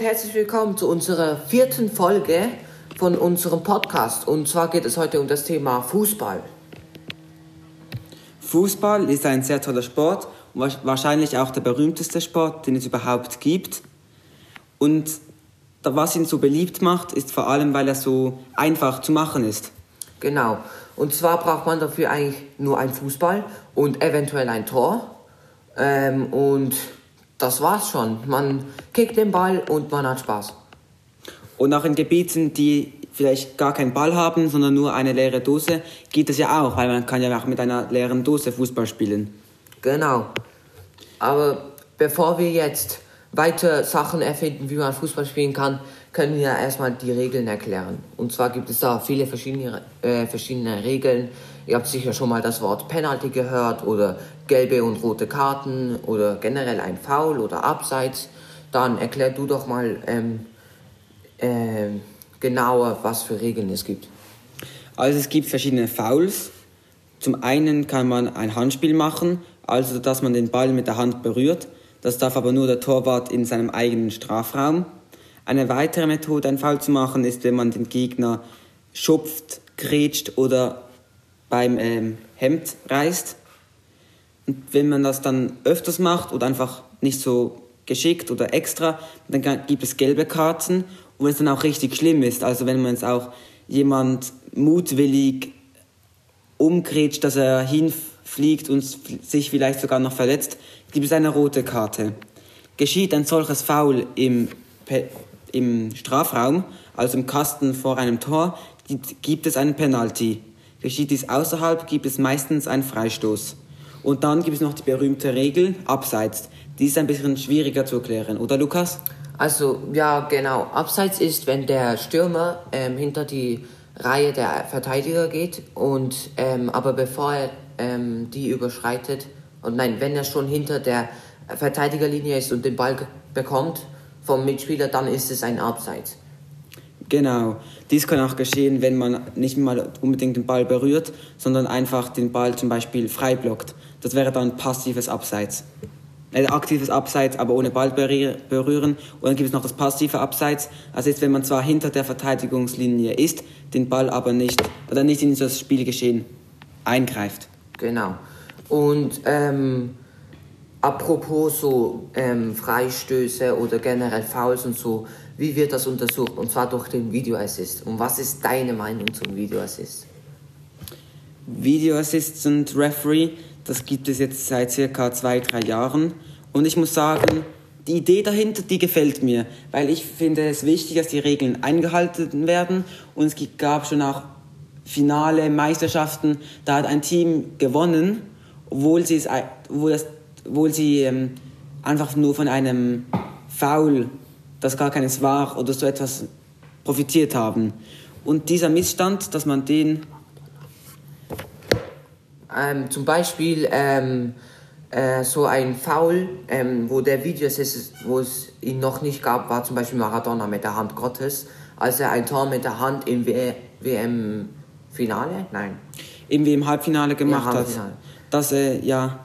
und herzlich willkommen zu unserer vierten Folge von unserem Podcast. Und zwar geht es heute um das Thema Fußball. Fußball ist ein sehr toller Sport und wahrscheinlich auch der berühmteste Sport, den es überhaupt gibt. Und was ihn so beliebt macht, ist vor allem, weil er so einfach zu machen ist. Genau. Und zwar braucht man dafür eigentlich nur einen Fußball und eventuell ein Tor. Ähm, und das war's schon. Man kickt den Ball und man hat Spaß. Und auch in Gebieten, die vielleicht gar keinen Ball haben, sondern nur eine leere Dose, geht das ja auch, weil man kann ja auch mit einer leeren Dose Fußball spielen. Genau. Aber bevor wir jetzt weitere Sachen erfinden, wie man Fußball spielen kann, können wir erstmal die Regeln erklären. Und zwar gibt es da viele verschiedene, äh, verschiedene Regeln. Ihr habt sicher schon mal das Wort Penalty gehört oder gelbe und rote Karten oder generell ein Foul oder Abseits. Dann erklär du doch mal ähm, äh, genauer, was für Regeln es gibt. Also es gibt verschiedene Fouls. Zum einen kann man ein Handspiel machen, also dass man den Ball mit der Hand berührt. Das darf aber nur der Torwart in seinem eigenen Strafraum. Eine weitere Methode, ein Foul zu machen, ist, wenn man den Gegner schupft, grätscht oder beim ähm, Hemd reißt. Und wenn man das dann öfters macht oder einfach nicht so geschickt oder extra, dann gibt es gelbe Karten. Und wenn es dann auch richtig schlimm ist, also wenn man es auch jemand mutwillig umgrätscht, dass er hinfliegt und sich vielleicht sogar noch verletzt, gibt es eine rote Karte. Geschieht ein solches Foul im, im Strafraum, also im Kasten vor einem Tor, gibt es einen Penalty. Geschieht dies außerhalb, gibt es meistens einen Freistoß. Und dann gibt es noch die berühmte Regel, Abseits. Die ist ein bisschen schwieriger zu erklären, oder Lukas? Also, ja, genau. Abseits ist, wenn der Stürmer ähm, hinter die Reihe der Verteidiger geht und ähm, aber bevor er ähm, die überschreitet, und nein, wenn er schon hinter der Verteidigerlinie ist und den Ball bekommt vom Mitspieler, dann ist es ein Abseits. Genau. Dies kann auch geschehen, wenn man nicht mal unbedingt den Ball berührt, sondern einfach den Ball zum Beispiel frei blockt. Das wäre dann passives Abseits. Äh, aktives Abseits, aber ohne Ball berühren. Und dann gibt es noch das passive Abseits. Also ist, wenn man zwar hinter der Verteidigungslinie ist, den Ball aber nicht, oder nicht in das Spielgeschehen eingreift. Genau. Und ähm, apropos so ähm, Freistöße oder generell Fouls und so, wie wird das untersucht? Und zwar durch den Video Assist. Und was ist deine Meinung zum Video Assist? Video Assistant Referee, das gibt es jetzt seit circa zwei, drei Jahren. Und ich muss sagen, die Idee dahinter, die gefällt mir, weil ich finde es wichtig, dass die Regeln eingehalten werden. Und es gab schon auch Finale, Meisterschaften, da hat ein Team gewonnen, obwohl sie, es, obwohl das, obwohl sie ähm, einfach nur von einem Foul das gar keines war oder so etwas profitiert haben. Und dieser Missstand, dass man den... Ähm, zum Beispiel ähm, äh, so ein Foul, ähm, wo der Video ist, wo es ihn noch nicht gab, war zum Beispiel Maradona mit der Hand Gottes, als er ein Tor mit der Hand im WM-Finale, nein. Im WM-Halbfinale gemacht ja, Halbfinale. hat. Dass er, ja,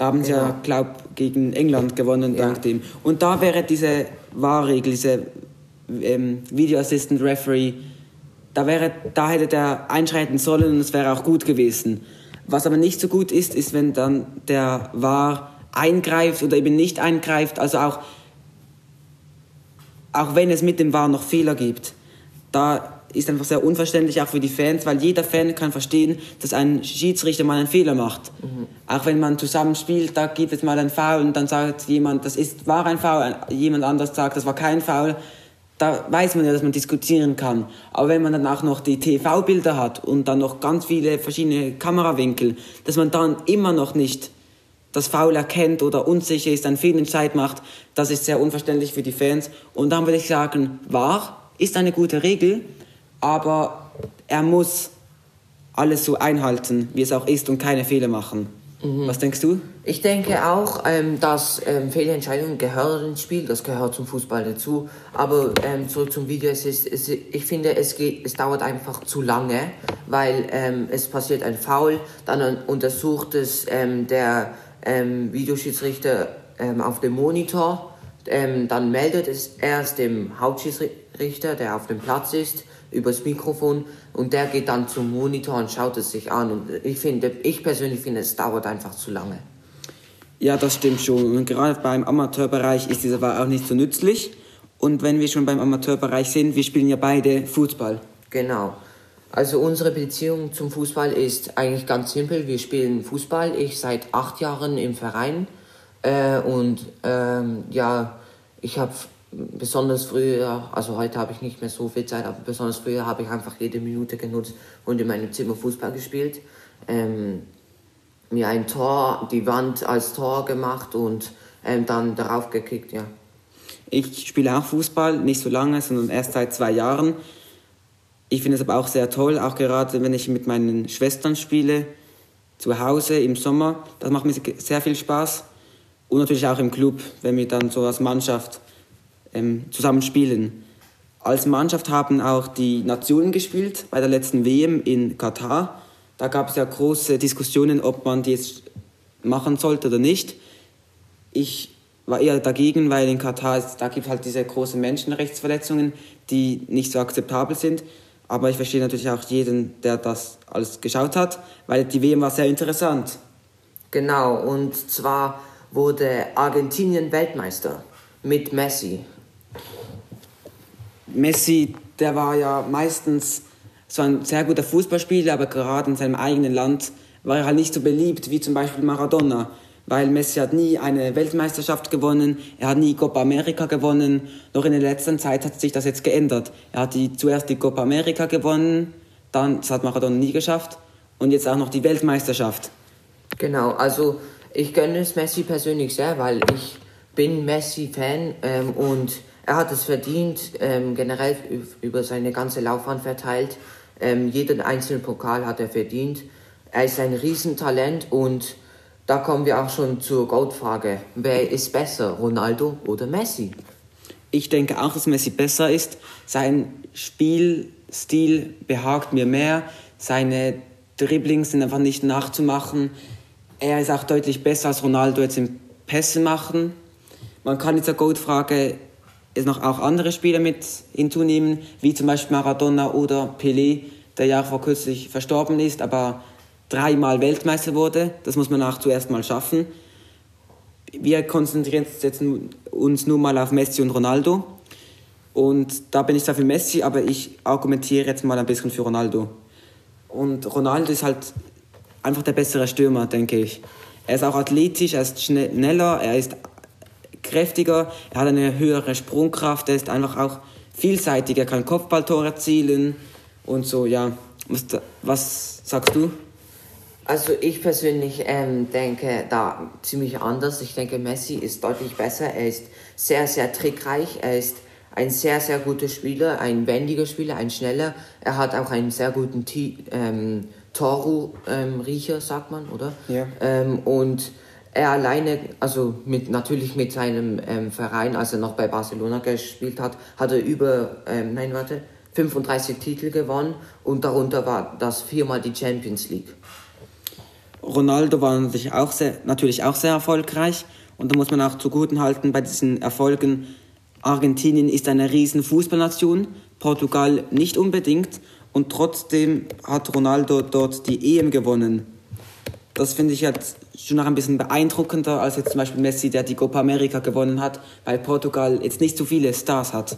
da haben sie genau. ja, glaube gegen England gewonnen ja. dank dem. Und da wäre diese Wahrregel, diese ähm, Video Assistant Referee, da, wäre, da hätte der einschreiten sollen und es wäre auch gut gewesen. Was aber nicht so gut ist, ist, wenn dann der War eingreift oder eben nicht eingreift, also auch, auch wenn es mit dem War noch Fehler gibt. Da ist einfach sehr unverständlich auch für die Fans, weil jeder Fan kann verstehen, dass ein Schiedsrichter mal einen Fehler macht. Mhm. Auch wenn man zusammen spielt, da gibt es mal einen Foul und dann sagt jemand, das ist, war ein Foul, jemand anders sagt, das war kein Foul. Da weiß man ja, dass man diskutieren kann. Aber wenn man dann auch noch die TV-Bilder hat und dann noch ganz viele verschiedene Kamerawinkel, dass man dann immer noch nicht das Foul erkennt oder unsicher ist, einen Fehlentscheid macht, das ist sehr unverständlich für die Fans. Und dann würde ich sagen, wahr ist eine gute Regel, aber er muss alles so einhalten, wie es auch ist und keine Fehler machen. Mhm. Was denkst du? Ich denke auch, ähm, dass ähm, Fehlentscheidungen gehören ins Spiel, das gehört zum Fußball dazu. Aber ähm, zurück zum Video, es ist, es, ich finde, es, geht, es dauert einfach zu lange, weil ähm, es passiert ein Foul, dann untersucht es ähm, der ähm, Videoschiedsrichter auf dem Monitor dann meldet es erst dem Hauptschiedsrichter, der auf dem Platz ist, übers Mikrofon und der geht dann zum Monitor und schaut es sich an. Und ich finde, ich persönlich finde, es dauert einfach zu lange. Ja, das stimmt schon. Und gerade beim Amateurbereich ist dieser war auch nicht so nützlich. Und wenn wir schon beim Amateurbereich sind, wir spielen ja beide Fußball. Genau. Also unsere Beziehung zum Fußball ist eigentlich ganz simpel. Wir spielen Fußball. Ich seit acht Jahren im Verein. Äh, und ähm, ja, ich habe besonders früher, also heute habe ich nicht mehr so viel Zeit, aber besonders früher habe ich einfach jede Minute genutzt und in meinem Zimmer Fußball gespielt. Ähm, mir ein Tor, die Wand als Tor gemacht und ähm, dann darauf gekickt, ja. Ich spiele auch Fußball, nicht so lange, sondern erst seit zwei Jahren. Ich finde es aber auch sehr toll, auch gerade wenn ich mit meinen Schwestern spiele, zu Hause im Sommer. Das macht mir sehr viel Spaß. Und natürlich auch im Club, wenn wir dann so als Mannschaft ähm, zusammen spielen. Als Mannschaft haben auch die Nationen gespielt bei der letzten WM in Katar. Da gab es ja große Diskussionen, ob man die jetzt machen sollte oder nicht. Ich war eher dagegen, weil in Katar da gibt es halt diese großen Menschenrechtsverletzungen, die nicht so akzeptabel sind. Aber ich verstehe natürlich auch jeden, der das alles geschaut hat, weil die WM war sehr interessant. Genau, und zwar wurde Argentinien Weltmeister mit Messi. Messi, der war ja meistens so ein sehr guter Fußballspieler, aber gerade in seinem eigenen Land war er halt nicht so beliebt wie zum Beispiel Maradona, weil Messi hat nie eine Weltmeisterschaft gewonnen, er hat nie Copa America gewonnen. Noch in der letzten Zeit hat sich das jetzt geändert. Er hat die, zuerst die Copa America gewonnen, dann das hat Maradona nie geschafft und jetzt auch noch die Weltmeisterschaft. Genau, also ich gönne es Messi persönlich sehr, weil ich bin Messi-Fan ähm, und er hat es verdient, ähm, generell über seine ganze Laufbahn verteilt. Ähm, jeden einzelnen Pokal hat er verdient. Er ist ein Riesentalent und da kommen wir auch schon zur Goldfrage. Wer ist besser, Ronaldo oder Messi? Ich denke auch, dass Messi besser ist. Sein Spielstil behagt mir mehr. Seine Dribblings sind einfach nicht nachzumachen. Er ist auch deutlich besser als Ronaldo jetzt im Pässe machen. Man kann dieser Goldfrage es noch auch andere Spieler mit hinzunehmen, wie zum Beispiel Maradona oder Pelé, der ja vor kürzlich verstorben ist, aber dreimal Weltmeister wurde. Das muss man auch zuerst mal schaffen. Wir konzentrieren uns nun mal auf Messi und Ronaldo. Und da bin ich zwar für Messi, aber ich argumentiere jetzt mal ein bisschen für Ronaldo. Und Ronaldo ist halt einfach der bessere Stürmer, denke ich. Er ist auch athletisch, er ist schneller, er ist kräftiger, er hat eine höhere Sprungkraft, er ist einfach auch vielseitig, er kann Kopfballtore erzielen und so, ja. Was, was sagst du? Also ich persönlich ähm, denke da ziemlich anders. Ich denke, Messi ist deutlich besser. Er ist sehr, sehr trickreich. Er ist ein sehr, sehr guter Spieler, ein wendiger Spieler, ein schneller. Er hat auch einen sehr guten ähm, Toru-Riecher, ähm, sagt man, oder? Ja. Ähm, und er alleine, also mit, natürlich mit seinem ähm, Verein, als er noch bei Barcelona gespielt hat, hat er über, ähm, nein, warte, 35 Titel gewonnen und darunter war das viermal die Champions League. Ronaldo war natürlich auch sehr, natürlich auch sehr erfolgreich und da muss man auch zuguten halten bei diesen Erfolgen, Argentinien ist eine riesen Fußballnation, Portugal nicht unbedingt und trotzdem hat Ronaldo dort die EM gewonnen. Das finde ich jetzt schon noch ein bisschen beeindruckender als jetzt zum Beispiel Messi, der die Copa America gewonnen hat, weil Portugal jetzt nicht so viele Stars hat.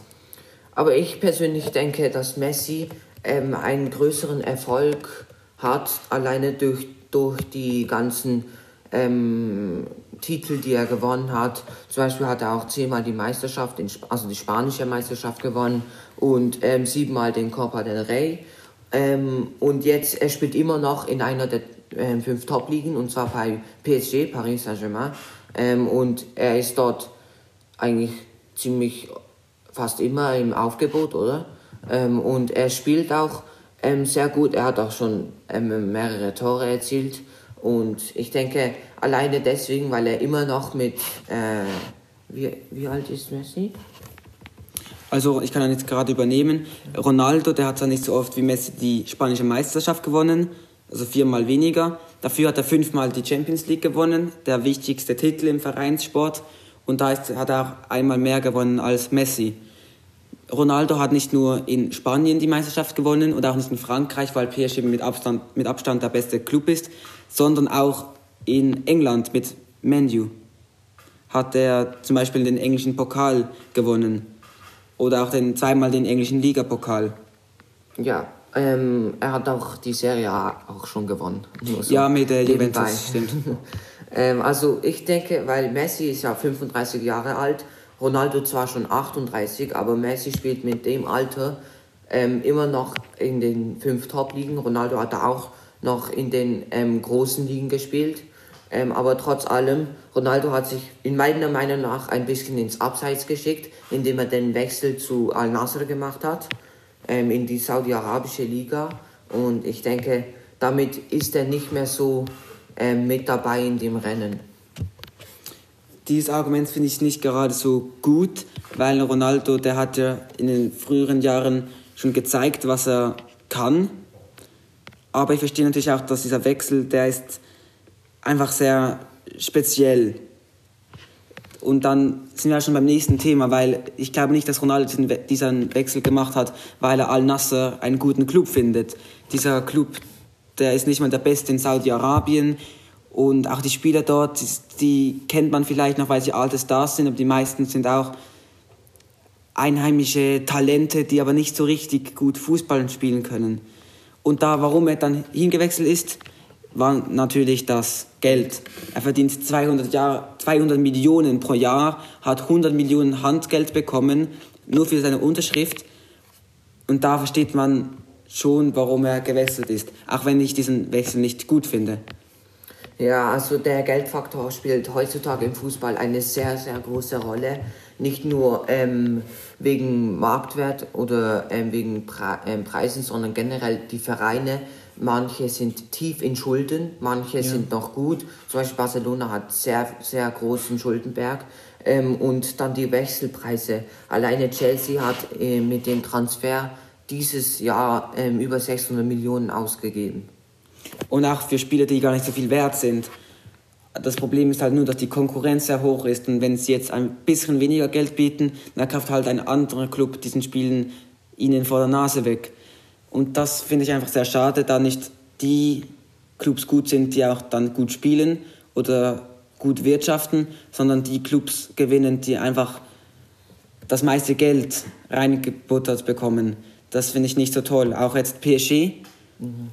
Aber ich persönlich denke, dass Messi ähm, einen größeren Erfolg hat, alleine durch, durch die ganzen ähm, Titel, die er gewonnen hat. Zum Beispiel hat er auch zehnmal die Meisterschaft, also die spanische Meisterschaft gewonnen und ähm, siebenmal den Copa del Rey. Ähm, und jetzt, er spielt immer noch in einer der äh, fünf Top-Ligen und zwar bei PSG, Paris Saint-Germain. Ähm, und er ist dort eigentlich ziemlich fast immer im Aufgebot, oder? Ähm, und er spielt auch ähm, sehr gut. Er hat auch schon ähm, mehrere Tore erzielt. Und ich denke, alleine deswegen, weil er immer noch mit. Äh, wie, wie alt ist Messi? Also ich kann ihn jetzt gerade übernehmen. Ronaldo, der hat zwar nicht so oft wie Messi die spanische Meisterschaft gewonnen, also viermal weniger. Dafür hat er fünfmal die Champions League gewonnen, der wichtigste Titel im Vereinssport. und da ist, hat er auch einmal mehr gewonnen als Messi. Ronaldo hat nicht nur in Spanien die Meisterschaft gewonnen und auch nicht in Frankreich, weil PSG mit Abstand, mit Abstand der beste Club ist, sondern auch in England mit Menu hat er zum Beispiel den englischen Pokal gewonnen oder auch den, zweimal den englischen Ligapokal. Ja, ähm, er hat auch die Serie A auch schon gewonnen. So ja, mit der Juventus, stimmt. ähm, also ich denke, weil Messi ist ja 35 Jahre alt, Ronaldo zwar schon 38, aber Messi spielt mit dem Alter ähm, immer noch in den fünf Top-Ligen. Ronaldo hat da auch noch in den ähm, großen Ligen gespielt. Ähm, aber trotz allem, Ronaldo hat sich in meiner Meinung nach ein bisschen ins Abseits geschickt, indem er den Wechsel zu Al-Nasr gemacht hat, ähm, in die saudi-arabische Liga. Und ich denke, damit ist er nicht mehr so ähm, mit dabei in dem Rennen. Dieses Argument finde ich nicht gerade so gut, weil Ronaldo, der hat ja in den früheren Jahren schon gezeigt, was er kann. Aber ich verstehe natürlich auch, dass dieser Wechsel, der ist einfach sehr speziell. Und dann sind wir schon beim nächsten Thema, weil ich glaube nicht, dass Ronaldo diesen Wechsel gemacht hat, weil er Al-Nasser einen guten Club findet. Dieser Club, der ist nicht mal der beste in Saudi-Arabien und auch die Spieler dort, die kennt man vielleicht noch, weil sie alte Stars sind, aber die meisten sind auch einheimische Talente, die aber nicht so richtig gut Fußball spielen können. Und da, warum er dann hingewechselt ist, war natürlich das Geld. Er verdient 200, Jahr, 200 Millionen pro Jahr, hat 100 Millionen Handgeld bekommen, nur für seine Unterschrift. Und da versteht man schon, warum er gewechselt ist, auch wenn ich diesen Wechsel nicht gut finde. Ja, also der Geldfaktor spielt heutzutage im Fußball eine sehr, sehr große Rolle. Nicht nur ähm, wegen Marktwert oder ähm, wegen Pre ähm, Preisen, sondern generell die Vereine Manche sind tief in Schulden, manche ja. sind noch gut. Zum Beispiel Barcelona hat sehr, sehr großen Schuldenberg. Ähm, und dann die Wechselpreise. Alleine Chelsea hat äh, mit dem Transfer dieses Jahr ähm, über 600 Millionen ausgegeben. Und auch für Spieler, die gar nicht so viel wert sind. Das Problem ist halt nur, dass die Konkurrenz sehr hoch ist und wenn sie jetzt ein bisschen weniger Geld bieten, dann kauft halt ein anderer Club diesen Spielen ihnen vor der Nase weg. Und das finde ich einfach sehr schade, da nicht die Clubs gut sind, die auch dann gut spielen oder gut wirtschaften, sondern die Clubs gewinnen, die einfach das meiste Geld reingebuttert bekommen. Das finde ich nicht so toll. Auch jetzt PSG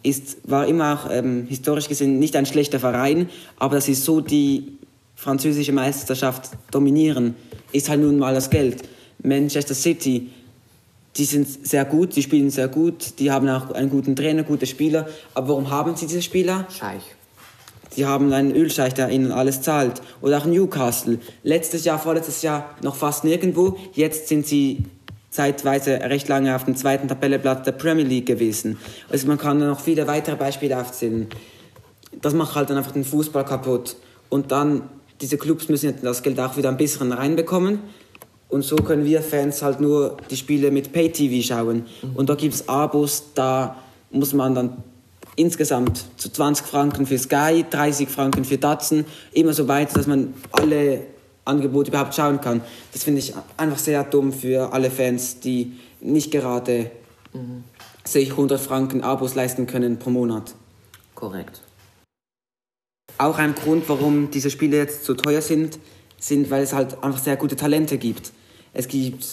ist, war immer auch ähm, historisch gesehen nicht ein schlechter Verein, aber dass sie so die französische Meisterschaft dominieren, ist halt nun mal das Geld. Manchester City die sind sehr gut, die spielen sehr gut, die haben auch einen guten Trainer, gute Spieler. Aber warum haben sie diese Spieler? Scheich. Sie haben einen Ölscheich, der ihnen alles zahlt. Oder auch Newcastle. Letztes Jahr, vorletztes Jahr noch fast nirgendwo. Jetzt sind sie zeitweise recht lange auf dem zweiten Tabellenplatz der Premier League gewesen. Also man kann noch viele weitere Beispiele aufzählen. Das macht halt dann einfach den Fußball kaputt. Und dann, diese Clubs müssen das Geld auch wieder ein bisschen reinbekommen. Und so können wir Fans halt nur die Spiele mit Pay-TV schauen. Mhm. Und da gibt es Abos, da muss man dann insgesamt zu 20 Franken für Sky, 30 Franken für Datsen, immer so weit, dass man alle Angebote überhaupt schauen kann. Das finde ich einfach sehr dumm für alle Fans, die nicht gerade mhm. sich 100 Franken Abos leisten können pro Monat. Korrekt. Auch ein Grund, warum diese Spiele jetzt so teuer sind, sind, weil es halt einfach sehr gute Talente gibt. Es gibt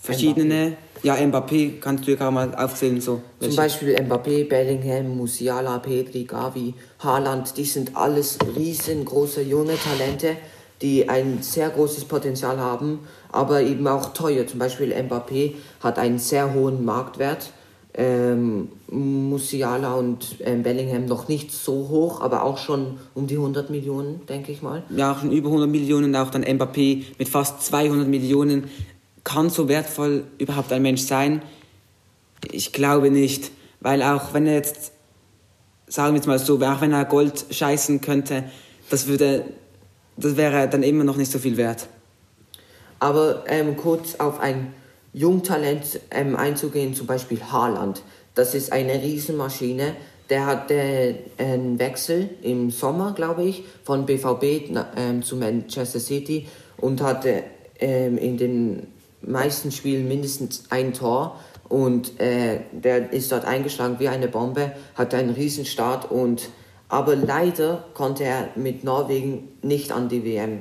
verschiedene. Mbappé. Ja, Mbappé kannst du ja mal aufzählen. So. Zum Beispiel Mbappé, Bellingham, Musiala, Pedri, Gavi, Haaland. Die sind alles riesengroße junge Talente, die ein sehr großes Potenzial haben, aber eben auch teuer. Zum Beispiel Mbappé hat einen sehr hohen Marktwert. Ähm, Musiala und ähm, Bellingham noch nicht so hoch, aber auch schon um die 100 Millionen, denke ich mal. Ja, schon über 100 Millionen, auch dann Mbappé mit fast 200 Millionen. Kann so wertvoll überhaupt ein Mensch sein? Ich glaube nicht, weil auch wenn er jetzt, sagen wir jetzt mal so, auch wenn er Gold scheißen könnte, das würde, das wäre dann immer noch nicht so viel wert. Aber ähm, kurz auf ein Jungtalent ähm, einzugehen, zum Beispiel Haaland. Das ist eine Riesenmaschine. Der hatte äh, einen Wechsel im Sommer, glaube ich, von BVB ähm, zu Manchester City und hatte ähm, in den meisten Spielen mindestens ein Tor und äh, der ist dort eingeschlagen wie eine Bombe, hatte einen Riesenstart und aber leider konnte er mit Norwegen nicht an die WM.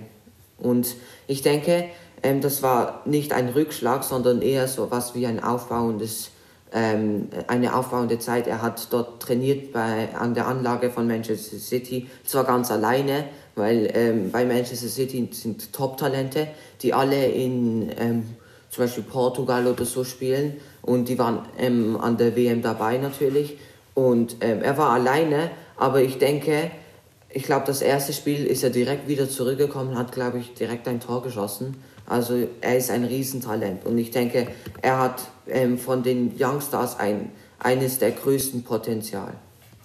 Und ich denke, ähm, das war nicht ein Rückschlag, sondern eher so was wie ein aufbauendes, ähm, eine aufbauende Zeit. Er hat dort trainiert bei, an der Anlage von Manchester City, zwar ganz alleine, weil ähm, bei Manchester City sind Top-Talente, die alle in ähm, zum Beispiel Portugal oder so spielen und die waren ähm, an der WM dabei natürlich. Und ähm, er war alleine, aber ich denke, ich glaube, das erste Spiel ist er direkt wieder zurückgekommen, hat, glaube ich, direkt ein Tor geschossen. Also er ist ein Riesentalent und ich denke, er hat ähm, von den Youngstars ein, eines der größten Potenzial.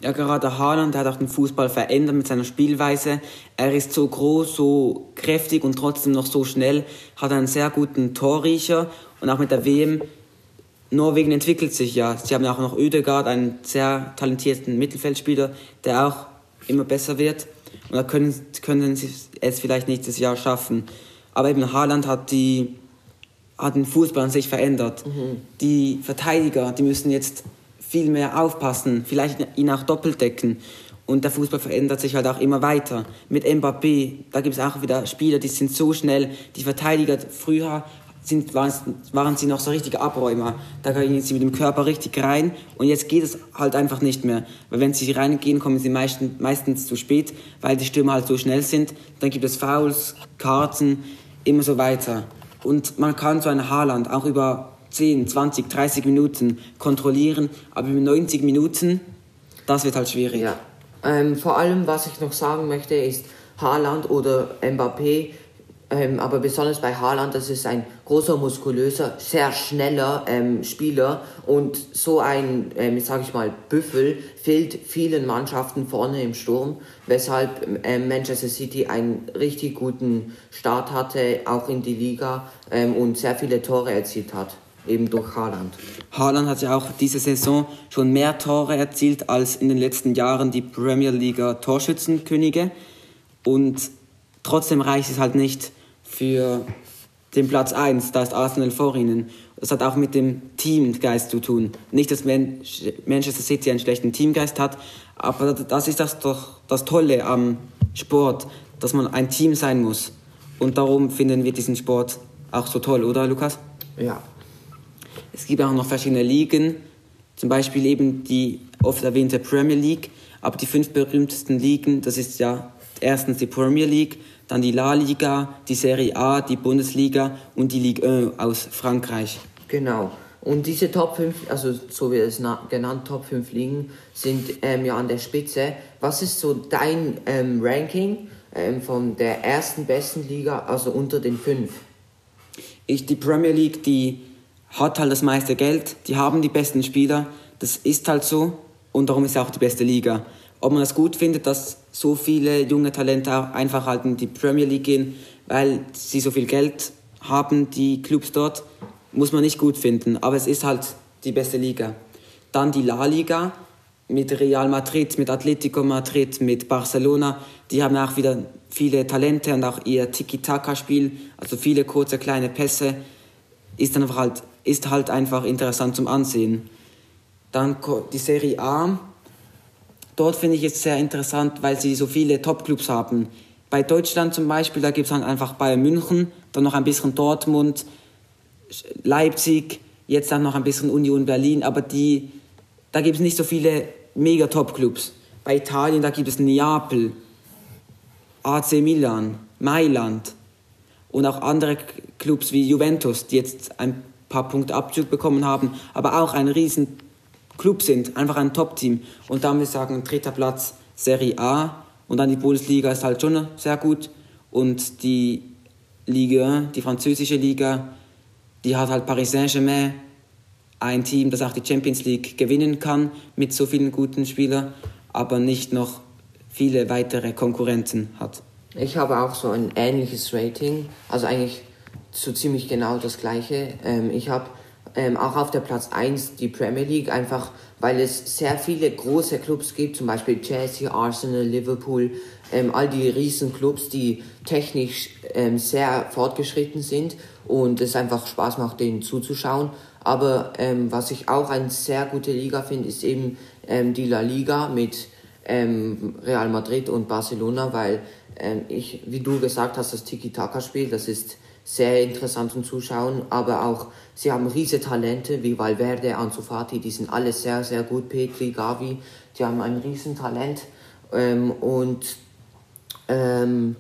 Ja, gerade Haaland hat auch den Fußball verändert mit seiner Spielweise. Er ist so groß, so kräftig und trotzdem noch so schnell, hat einen sehr guten Torriecher und auch mit der WM. Norwegen entwickelt sich ja. Sie haben ja auch noch Ödegaard, einen sehr talentierten Mittelfeldspieler, der auch immer besser wird. Und da können, können sie es vielleicht nächstes Jahr schaffen. Aber eben Haaland hat, die, hat den Fußball an sich verändert. Mhm. Die Verteidiger, die müssen jetzt viel mehr aufpassen, vielleicht ihn auch doppelt decken. Und der Fußball verändert sich halt auch immer weiter. Mit Mbappé, da gibt es auch wieder Spieler, die sind so schnell. Die Verteidiger früher sind, waren, waren sie noch so richtige Abräumer. Da gehen sie mit dem Körper richtig rein und jetzt geht es halt einfach nicht mehr. Weil wenn sie reingehen, kommen sie meistens, meistens zu spät, weil die Stürmer halt so schnell sind. Dann gibt es Fouls, Karten, immer so weiter. Und man kann so ein Haarland auch über 10, 20, 30 Minuten kontrollieren, aber über 90 Minuten, das wird halt schwierig. Ja. Ähm, vor allem, was ich noch sagen möchte, ist Haaland oder Mbappé, ähm, aber besonders bei Haaland, das ist ein großer, muskulöser, sehr schneller ähm, Spieler. Und so ein, ähm, sage ich mal, Büffel fehlt vielen Mannschaften vorne im Sturm, weshalb ähm, Manchester City einen richtig guten Start hatte, auch in die Liga ähm, und sehr viele Tore erzielt hat eben durch Haaland. Haaland hat ja auch diese Saison schon mehr Tore erzielt als in den letzten Jahren die Premier League Torschützenkönige und trotzdem reicht es halt nicht für den Platz 1, da ist Arsenal vor ihnen. Das hat auch mit dem Teamgeist zu tun. Nicht, dass Manchester City einen schlechten Teamgeist hat, aber das ist das doch das Tolle am Sport, dass man ein Team sein muss. Und darum finden wir diesen Sport auch so toll, oder Lukas? Ja, es gibt auch noch verschiedene Ligen, zum Beispiel eben die oft erwähnte Premier League. Aber die fünf berühmtesten Ligen, das ist ja erstens die Premier League, dann die La Liga, die Serie A, die Bundesliga und die Ligue 1 aus Frankreich. Genau. Und diese Top 5, also so wie es genannt, Top 5 Ligen, sind ähm, ja an der Spitze. Was ist so dein ähm, Ranking ähm, von der ersten besten Liga, also unter den fünf? Ich, die Premier League, die hat halt das meiste Geld, die haben die besten Spieler, das ist halt so und darum ist es auch die beste Liga. Ob man es gut findet, dass so viele junge Talente einfach halt in die Premier League gehen, weil sie so viel Geld haben, die Clubs dort, muss man nicht gut finden, aber es ist halt die beste Liga. Dann die La Liga mit Real Madrid, mit Atletico Madrid, mit Barcelona, die haben auch wieder viele Talente und auch ihr Tiki-Taka-Spiel, also viele kurze kleine Pässe, ist dann halt ist halt einfach interessant zum Ansehen. Dann die Serie A. Dort finde ich es sehr interessant, weil sie so viele Top-Clubs haben. Bei Deutschland zum Beispiel, da gibt es dann einfach Bayern München, dann noch ein bisschen Dortmund, Leipzig, jetzt dann noch ein bisschen Union Berlin, aber die, da gibt es nicht so viele mega Top-Clubs. Bei Italien, da gibt es Neapel, AC Milan, Mailand und auch andere Clubs wie Juventus, die jetzt ein paar Punkte Abzug bekommen haben, aber auch ein riesen Club sind, einfach ein Top-Team. Und da muss ich sagen, dritter Platz Serie A und dann die Bundesliga ist halt schon sehr gut und die Liga, die französische Liga, die hat halt Paris Saint-Germain, ein Team, das auch die Champions League gewinnen kann mit so vielen guten Spielern, aber nicht noch viele weitere Konkurrenten hat. Ich habe auch so ein ähnliches Rating, also eigentlich so ziemlich genau das gleiche. Ähm, ich habe ähm, auch auf der Platz 1 die Premier League, einfach weil es sehr viele große Clubs gibt, zum Beispiel Chelsea, Arsenal, Liverpool, ähm, all die riesen Clubs, die technisch ähm, sehr fortgeschritten sind und es einfach Spaß macht, denen zuzuschauen. Aber ähm, was ich auch eine sehr gute Liga finde, ist eben ähm, die La Liga mit ähm, Real Madrid und Barcelona, weil ich, wie du gesagt hast, das Tiki-Taka-Spiel, das ist sehr interessant zum Zuschauen, aber auch sie haben riesige Talente wie Valverde, Ansu Fati, die sind alle sehr, sehr gut, Petri, Gavi, die haben ein riesen Talent ähm, und ähm,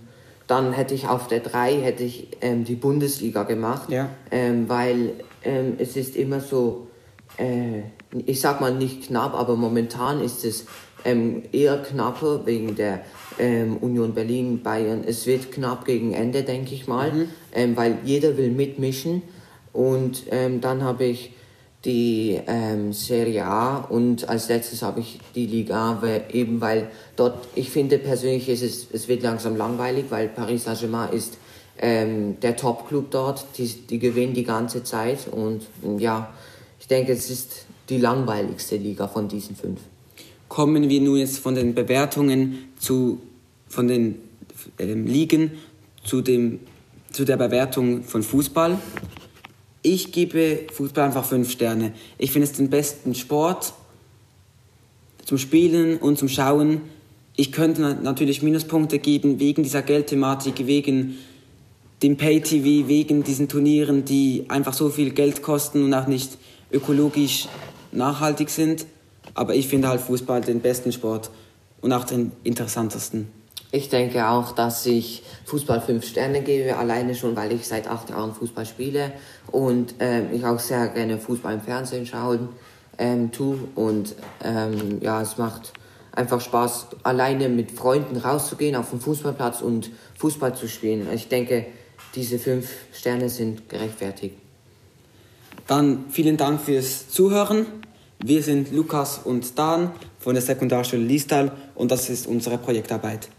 dann hätte ich auf der 3 hätte ich ähm, die Bundesliga gemacht, Ja. ähm, weil ähm, es ist immer so, äh, ich sag mal nicht knapp, aber momentan ist es ähm, eher knapper wegen der ähm, Union Berlin Bayern. Es wird knapp gegen Ende, denke ich mal, ähm, weil jeder will mitmischen. Und ähm, dann habe ich die ähm, Serie A und als letztes habe ich die Liga A, weil, eben weil dort, ich finde persönlich, ist es, es wird langsam langweilig, weil Paris Saint-Germain ist ähm, der Top-Club dort, die, die gewinnen die ganze Zeit und ja, ich denke, es ist die langweiligste Liga von diesen fünf. Kommen wir nun jetzt von den Bewertungen zu, von den ähm, Ligen zu, dem, zu der Bewertung von Fußball. Ich gebe Fußball einfach fünf Sterne. Ich finde es den besten Sport zum Spielen und zum Schauen. Ich könnte na- natürlich Minuspunkte geben wegen dieser Geldthematik, wegen dem Pay-TV, wegen diesen Turnieren, die einfach so viel Geld kosten und auch nicht ökologisch nachhaltig sind. Aber ich finde halt Fußball den besten Sport und auch den interessantesten. Ich denke auch, dass ich Fußball fünf Sterne gebe, alleine schon, weil ich seit acht Jahren Fußball spiele und ähm, ich auch sehr gerne Fußball im Fernsehen schauen ähm, tue. Und ähm, ja, es macht einfach Spaß, alleine mit Freunden rauszugehen auf den Fußballplatz und Fußball zu spielen. Ich denke, diese fünf Sterne sind gerechtfertigt. Dann vielen Dank fürs Zuhören. Wir sind Lukas und Dan von der Sekundarschule Liestal und das ist unsere Projektarbeit.